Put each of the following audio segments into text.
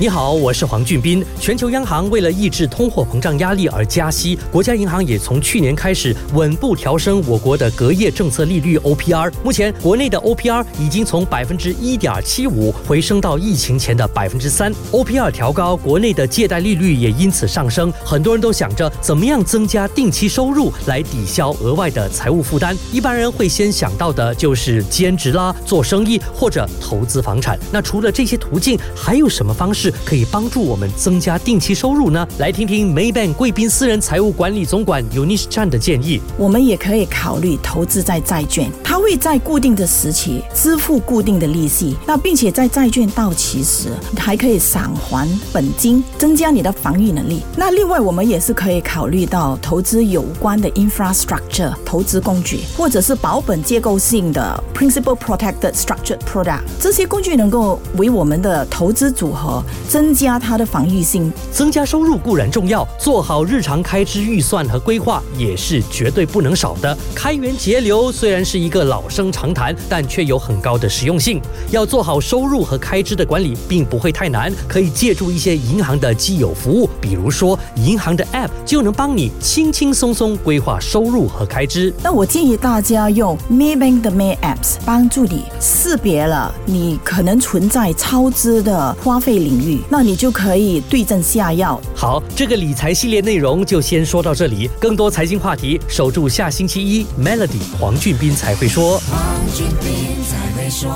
你好，我是黄俊斌。全球央行为了抑制通货膨胀压力而加息，国家银行也从去年开始稳步调升我国的隔夜政策利率 OPR。目前，国内的 OPR 已经从百分之一点七五回升到疫情前的百分之三。OPR 调高，国内的借贷利率也因此上升。很多人都想着怎么样增加定期收入来抵消额外的财务负担。一般人会先想到的就是兼职啦、做生意或者投资房产。那除了这些途径，还有什么方式？可以帮助我们增加定期收入呢？来听听 Maybank 贵宾私人财务管理总管 Unis Chan 的建议。我们也可以考虑投资在债券，它会在固定的时期支付固定的利息，那并且在债券到期时还可以偿还本金，增加你的防御能力。那另外，我们也是可以考虑到投资有关的 infrastructure 投资工具，或者是保本结构性的 principal protected structured product，这些工具能够为我们的投资组合。增加它的防御性，增加收入固然重要，做好日常开支预算和规划也是绝对不能少的。开源节流虽然是一个老生常谈，但却有很高的实用性。要做好收入和开支的管理，并不会太难，可以借助一些银行的既有服务，比如说银行的 App 就能帮你轻轻松松规划收入和开支。那我建议大家用 Maybank 的 May Apps 帮助你识别了你可能存在超支的花费领域。那你就可以对症下药。好，这个理财系列内容就先说到这里。更多财经话题，守住下星期一 Melody 黄俊斌才会说。黄俊斌才会说。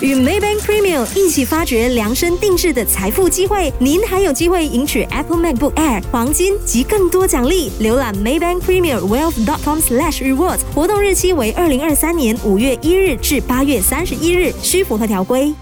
与 Maybank Premium 一起发掘量身定制的财富机会，您还有机会赢取 Apple MacBook Air、黄金及更多奖励。浏览 Maybank Premium Wealth dot com slash rewards，活动日期为二零二三年五月一日至八月三十一日，需符合条规。